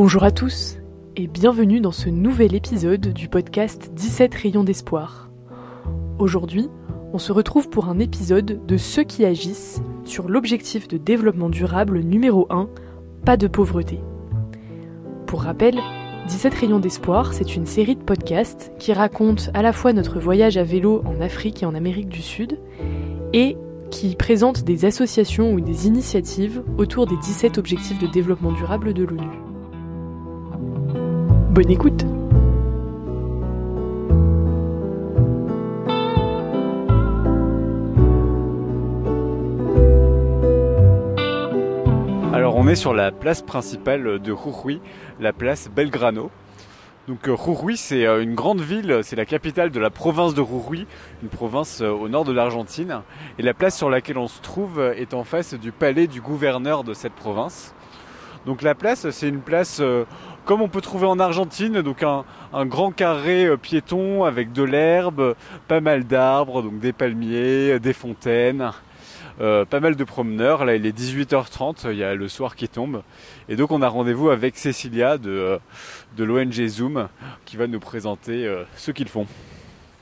Bonjour à tous et bienvenue dans ce nouvel épisode du podcast 17 rayons d'espoir. Aujourd'hui, on se retrouve pour un épisode de Ceux qui agissent sur l'objectif de développement durable numéro 1, pas de pauvreté. Pour rappel, 17 rayons d'espoir, c'est une série de podcasts qui raconte à la fois notre voyage à vélo en Afrique et en Amérique du Sud et qui présente des associations ou des initiatives autour des 17 objectifs de développement durable de l'ONU. Bonne écoute Alors on est sur la place principale de Jujuy, la place Belgrano. Donc euh, Jujuy c'est euh, une grande ville, c'est la capitale de la province de Jujuy, une province euh, au nord de l'Argentine. Et la place sur laquelle on se trouve est en face du palais du gouverneur de cette province. Donc la place c'est une place comme on peut trouver en Argentine, donc un, grand carré euh, piéton avec de l'herbe, pas mal d'arbres, donc des palmiers, des fontaines. Euh, pas mal de promeneurs. Là, il est 18h30, il y a le soir qui tombe. Et donc, on a rendez-vous avec Cécilia de, euh, de l'ONG Zoom qui va nous présenter ce qu'ils font.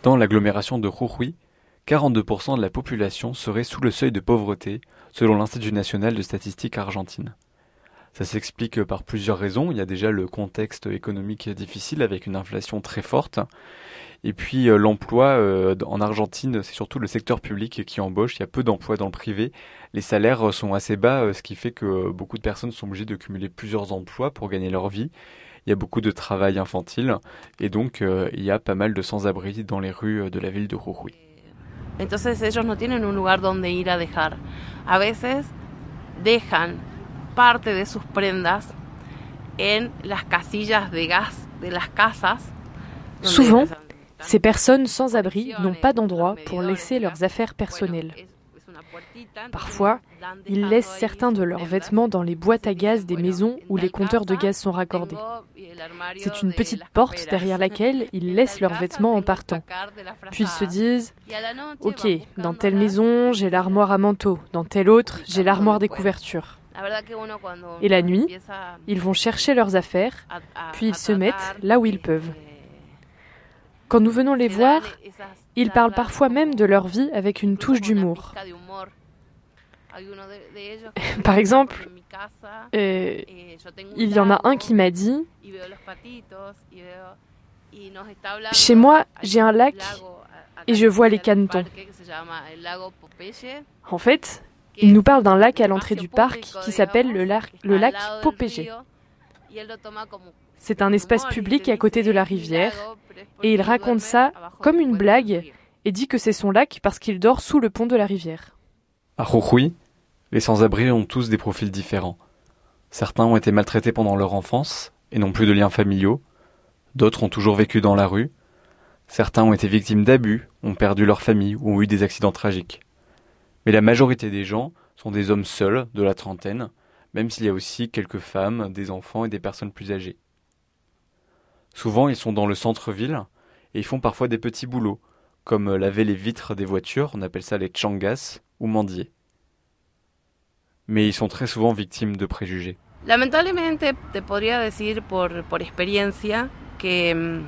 Dans l'agglomération de Jujuy, 42% de la population serait sous le seuil de pauvreté, selon l'Institut national de statistique argentine. Ça s'explique par plusieurs raisons. Il y a déjà le contexte économique difficile avec une inflation très forte. Et puis euh, l'emploi euh, en Argentine, c'est surtout le secteur public qui embauche. Il y a peu d'emplois dans le privé. Les salaires sont assez bas, euh, ce qui fait que beaucoup de personnes sont obligées de cumuler plusieurs emplois pour gagner leur vie. Il y a beaucoup de travail infantile et donc il y a pas mal de sans-abri dans les rues de la ville de Jujuy. Entonces ellos no tienen un lugar donde ir a dejar. A veces dejan parte de sus prendas en las casillas de gas de las casas. Souvent, ces personnes sans abri n'ont pas d'endroit pour laisser leurs affaires personnelles. Parfois, ils laissent certains de leurs vêtements dans les boîtes à gaz des maisons où les compteurs de gaz sont raccordés. C'est une petite porte derrière laquelle ils laissent leurs vêtements en partant. Puis ils se disent Ok, dans telle maison, j'ai l'armoire à manteau, dans telle autre, j'ai l'armoire des couvertures. Et la nuit, ils vont chercher leurs affaires, puis ils se mettent là où ils peuvent. Quand nous venons les voir, ils parlent parfois même de leur vie avec une touche d'humour. Par exemple, euh, il y en a un qui m'a dit, chez moi, j'ai un lac et je vois les canetons. En fait, il nous parle d'un lac à l'entrée du parc qui s'appelle le, lac, le lac Popégé. C'est un espace public à côté de la rivière et il raconte ça comme une blague et dit que c'est son lac parce qu'il dort sous le pont de la rivière. À Jujuy, les sans-abri ont tous des profils différents. Certains ont été maltraités pendant leur enfance et n'ont plus de liens familiaux. D'autres ont toujours vécu dans la rue. Certains ont été victimes d'abus, ont perdu leur famille ou ont eu des accidents tragiques. Mais la majorité des gens sont des hommes seuls, de la trentaine, même s'il y a aussi quelques femmes, des enfants et des personnes plus âgées. Souvent, ils sont dans le centre-ville et ils font parfois des petits boulots, comme laver les vitres des voitures, on appelle ça les changas, ou mendier. Mais ils sont très souvent victimes de préjugés. Lamentablemente, te podría decir por, por experiencia que, mm,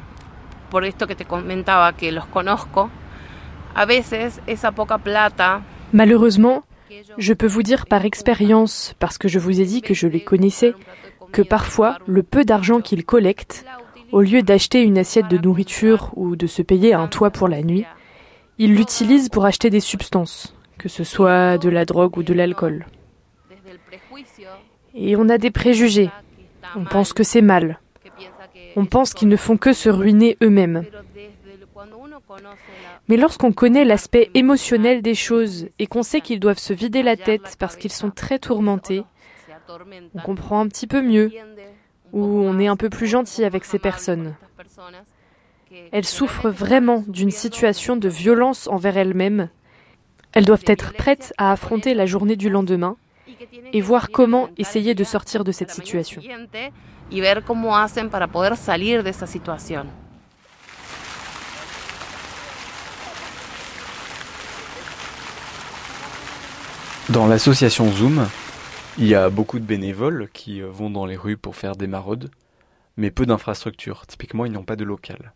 por esto que te comentaba, que los conozco, a veces esa poca plata Malheureusement, je peux vous dire par expérience, parce que je vous ai dit que je les connaissais, que parfois le peu d'argent qu'ils collectent, au lieu d'acheter une assiette de nourriture ou de se payer un toit pour la nuit, ils l'utilisent pour acheter des substances, que ce soit de la drogue ou de l'alcool. Et on a des préjugés. On pense que c'est mal. On pense qu'ils ne font que se ruiner eux-mêmes. Mais lorsqu'on connaît l'aspect émotionnel des choses et qu'on sait qu'ils doivent se vider la tête parce qu'ils sont très tourmentés, on comprend un petit peu mieux, ou on est un peu plus gentil avec ces personnes. Elles souffrent vraiment d'une situation de violence envers elles-mêmes. Elles doivent être prêtes à affronter la journée du lendemain et voir comment essayer de sortir de cette situation. Dans l'association Zoom, Il y a beaucoup de bénévoles qui euh, vont dans les rues pour faire des maraudes, mais peu d'infrastructures. Typiquement, ils n'ont pas de local.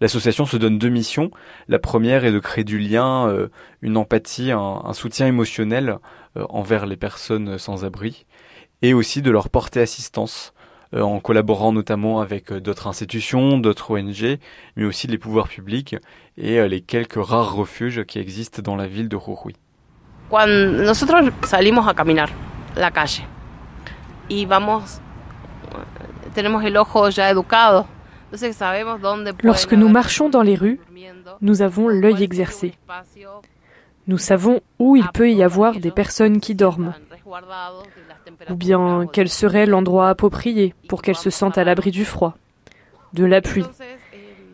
L'association se donne deux missions. La première est de créer du lien, euh, une empathie, un, soutien émotionnel euh, envers les personnes sans abri, et aussi de leur porter assistance en collaborant notamment avec d'autres institutions, d'autres ONG, mais aussi les pouvoirs publics et les quelques rares refuges qui existent dans la ville de Jujuy. Cuando nosotros salimos a caminar la calle y vamos, tenemos el ojo ya educado, entonces sabemos dónde Lorsque nous marchons dans les rues, nous avons l'œil exercé. Nous savons où il peut y avoir des personnes qui dorment, ou bien quel serait l'endroit approprié pour qu'elles se sentent à l'abri du froid, de la pluie,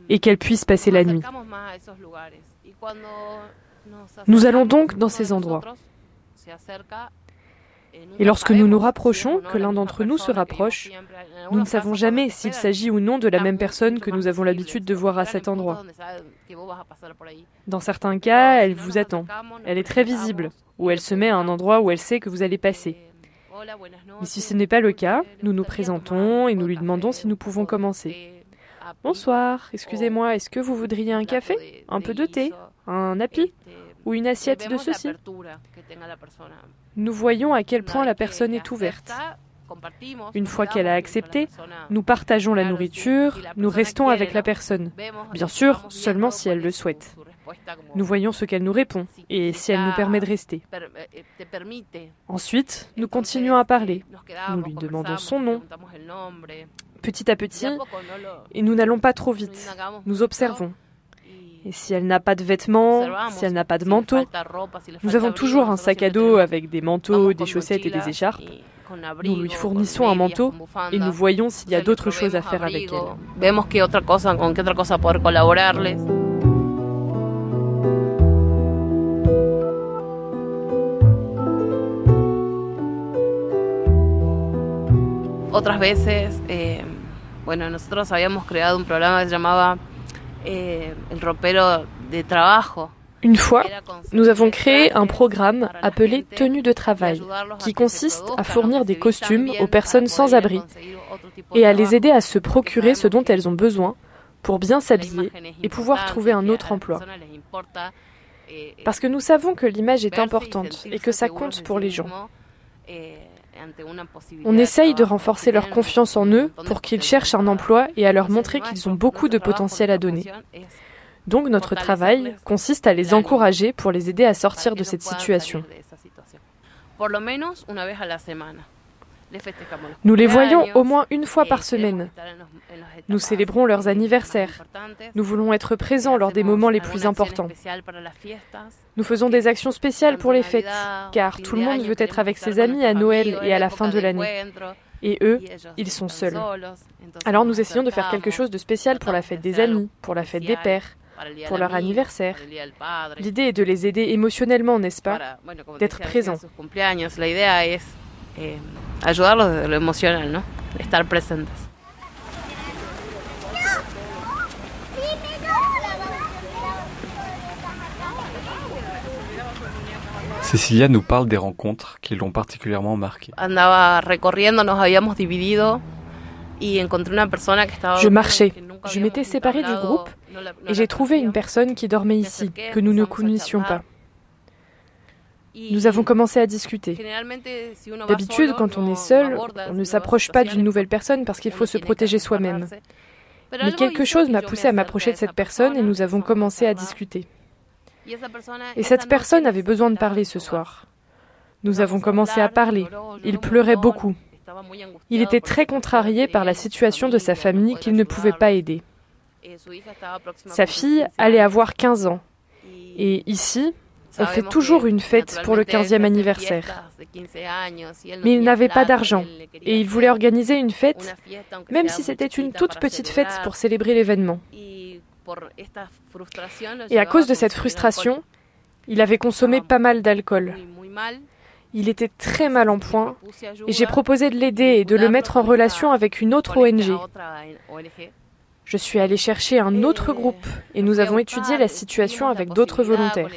et qu'elles puissent passer la nuit. Nous allons donc dans ces endroits. Et lorsque nous nous rapprochons, que l'un d'entre nous se rapproche, nous ne savons jamais s'il s'agit ou non de la même personne que nous avons l'habitude de voir à cet endroit. Dans certains cas, elle vous attend. Elle est très visible, ou elle se met à un endroit où elle sait que vous allez passer. Mais si ce n'est pas le cas, nous nous présentons et nous lui demandons si nous pouvons commencer. Bonsoir, excusez-moi, est-ce que vous voudriez un café Un peu de thé Un api ou une assiette de ceci. Nous voyons à quel point la personne est ouverte. Une fois qu'elle a accepté, nous partageons la nourriture, nous restons avec la personne. Bien sûr, seulement si elle le souhaite. Nous voyons ce qu'elle nous répond et si elle nous permet de rester. Ensuite, nous continuons à parler. Nous lui demandons son nom. Petit à petit, et nous n'allons pas trop vite. Nous observons. Et si elle n'a pas de vêtements, si elle n'a pas de manteau, nous avons toujours un sac à dos avec des manteaux, des chaussettes et des écharpes. Nous lui fournissons un manteau et nous voyons s'il y a d'autres choses à faire avec elle. Otras veces, eh, bueno, nosotros habíamos creado un programa que se llamaba Une fois, nous avons créé un programme appelé Tenue de travail, qui consiste à fournir des costumes aux personnes sans abri et à les aider à se procurer ce dont elles ont besoin pour bien s'habiller et pouvoir trouver un autre emploi. Parce que nous savons que l'image est importante et que ça compte pour les gens. On essaye de renforcer leur confiance en eux pour qu'ils cherchent un emploi et à leur montrer qu'ils ont beaucoup de potentiel à donner. Donc notre travail consiste à les encourager pour les aider à sortir de cette situation. Nous les voyons au moins une fois par semaine. Nous célébrons leurs anniversaires. Nous voulons être présents lors des moments les plus importants. Nous faisons des actions spéciales pour les fêtes, car tout le monde veut être avec ses amis à Noël et à la fin de l'année. Et eux, ils sont seuls. Alors nous essayons de faire quelque chose de spécial pour la fête des amis, pour la fête des pères, pour leur anniversaire. L'idée est de les aider émotionnellement, n'est-ce pas D'être présents. Eh, ayudarlos desde lo emocional, ¿no? Estar presentes. Cecilia nous parle des rencontres qui l'ont particulièrement marquée. Andaba recorriendo, nos habíamos dividido y encontré una persona que estaba Je marchais. Je m'étais séparée du groupe et j'ai trouvé une personne qui dormait ici, que nous ne connaissions pas. Nous avons commencé à discuter. D'habitude, quand on est seul, on ne s'approche pas d'une nouvelle personne parce qu'il faut se protéger soi-même. Mais quelque chose m'a poussé à m'approcher de cette personne et nous avons commencé à discuter. Et cette personne avait besoin de parler ce soir. Nous avons commencé à parler. Il pleurait beaucoup. Il était très contrarié par la situation de sa famille qu'il ne pouvait pas aider. Sa fille allait avoir 15 ans. Et ici, on fait toujours une fête pour le 15e anniversaire. Mais il n'avait pas d'argent et il voulait organiser une fête, même si c'était une toute petite fête pour célébrer l'événement. Et à cause de cette frustration, il avait consommé pas mal d'alcool. Il était très mal en point et j'ai proposé de l'aider et de le mettre en relation avec une autre ONG. Je suis allée chercher un autre groupe et nous avons étudié la situation avec d'autres volontaires.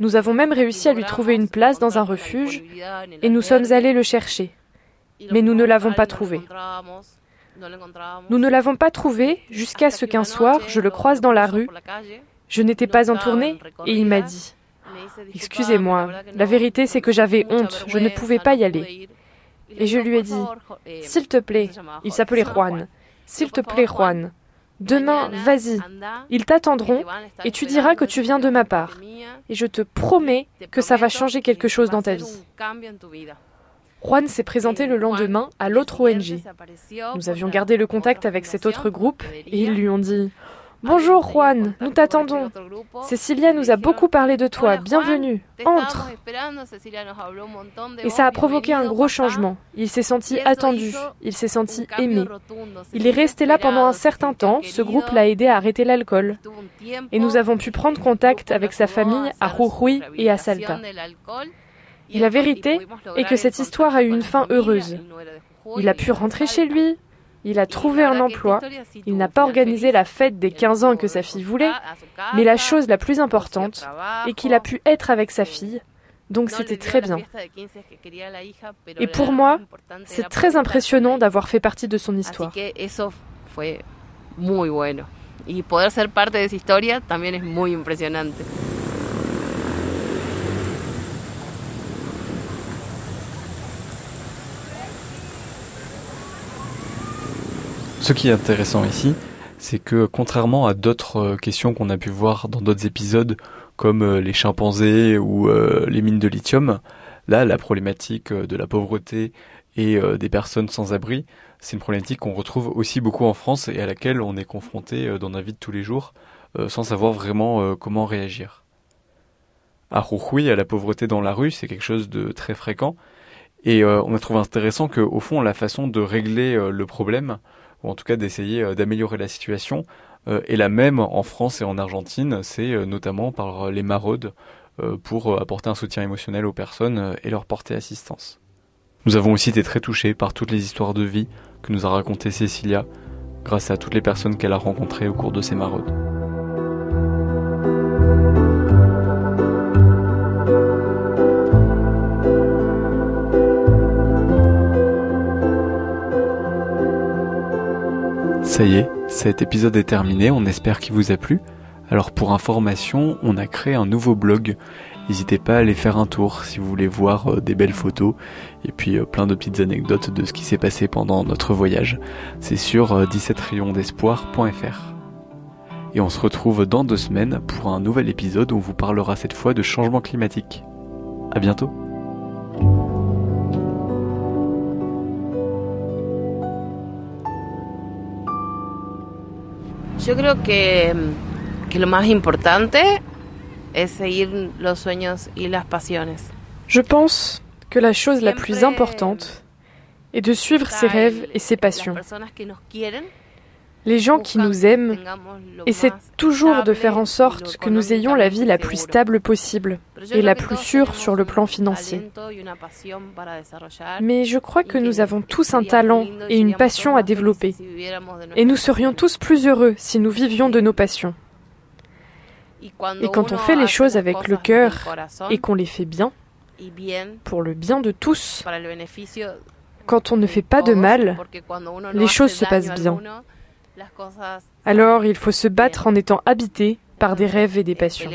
Nous avons même réussi à lui trouver une place dans un refuge et nous sommes allés le chercher. Mais nous ne l'avons pas trouvé. Nous ne l'avons pas trouvé jusqu'à ce qu'un soir, je le croise dans la rue. Je n'étais pas en tournée et il m'a dit Excusez-moi, la vérité c'est que j'avais honte, je ne pouvais pas y aller. Et je lui ai dit S'il te plaît, il s'appelait Juan, s'il te plaît Juan, demain, vas-y, ils t'attendront et tu diras que tu viens de ma part. Et je te promets que ça va changer quelque chose dans ta vie. Juan s'est présenté le lendemain à l'autre ONG. Nous avions gardé le contact avec cet autre groupe et ils lui ont dit Bonjour Juan, nous t'attendons. Cecilia nous a beaucoup parlé de toi. Bienvenue. Entre. Et ça a provoqué un gros changement. Il s'est senti attendu. Il s'est senti aimé. Il est resté là pendant un certain temps. Ce groupe l'a aidé à arrêter l'alcool. Et nous avons pu prendre contact avec sa famille à Jujuy et à Salta. Et la vérité est que cette histoire a eu une fin heureuse. Il a pu rentrer chez lui, il a trouvé un emploi, il n'a pas organisé la fête des 15 ans que sa fille voulait, mais la chose la plus importante est qu'il a pu être avec sa fille, donc c'était très bien. Et pour moi, c'est très impressionnant d'avoir fait partie de son histoire. Y poder ser parte de esa historia también es muy impresionante. Ce qui est intéressant ici, c'est que contrairement à d'autres euh, questions qu'on a pu voir dans d'autres épisodes, comme euh, les chimpanzés ou euh, les mines de lithium, là, la problématique de la pauvreté et des personnes sans abri, c'est une problématique qu'on retrouve aussi beaucoup en France et à laquelle on est confronté dans la vie de tous les jours, sans savoir vraiment comment réagir. À Jujuy, à la pauvreté dans la rue, c'est quelque chose de très fréquent, et on a trouvé intéressant qu'au fond, la façon de régler le problème, en tout cas d'essayer euh, d'améliorer la situation. Euh, et la même en France et en Argentine, c'est euh, notamment par les maraudes pour apporter un soutien émotionnel aux personnes et leur porter assistance. Nous avons aussi été très touchés par toutes les histoires de vie que nous a racontées Cécilia, grâce à toutes les personnes qu'elle a rencontrées au cours de ces maraudes. Ça y est, cet épisode est terminé, on espère qu'il vous a plu. Alors pour information, on a créé un nouveau blog. N'hésitez pas à aller faire un tour si vous voulez voir euh, des belles photos et puis euh, plein de petites anecdotes de ce qui s'est passé pendant notre voyage. C'est sur 17 euh, d'espoir.fr. Et on se retrouve dans deux semaines pour un nouvel épisode où on vous parlera cette fois de changement climatique. À bientôt! Yo creo que, que lo más importante es seguir los sueños y las pasiones. Je pense que la chose la plus importante est de suivre ses rêves et ses passions. Les gens qui nous aiment essaient toujours de faire en sorte que nous ayons la vie la plus stable possible et la plus sûre sur le plan financier. Mais je crois que nous avons tous un talent et une passion à développer. Et nous serions tous plus heureux si nous vivions de nos passions. Et quand on fait les choses avec le cœur et qu'on les fait bien, pour le bien de tous, quand on ne fait pas de mal, les choses se passent bien. Alors il faut se battre en étant habité par des rêves et des passions.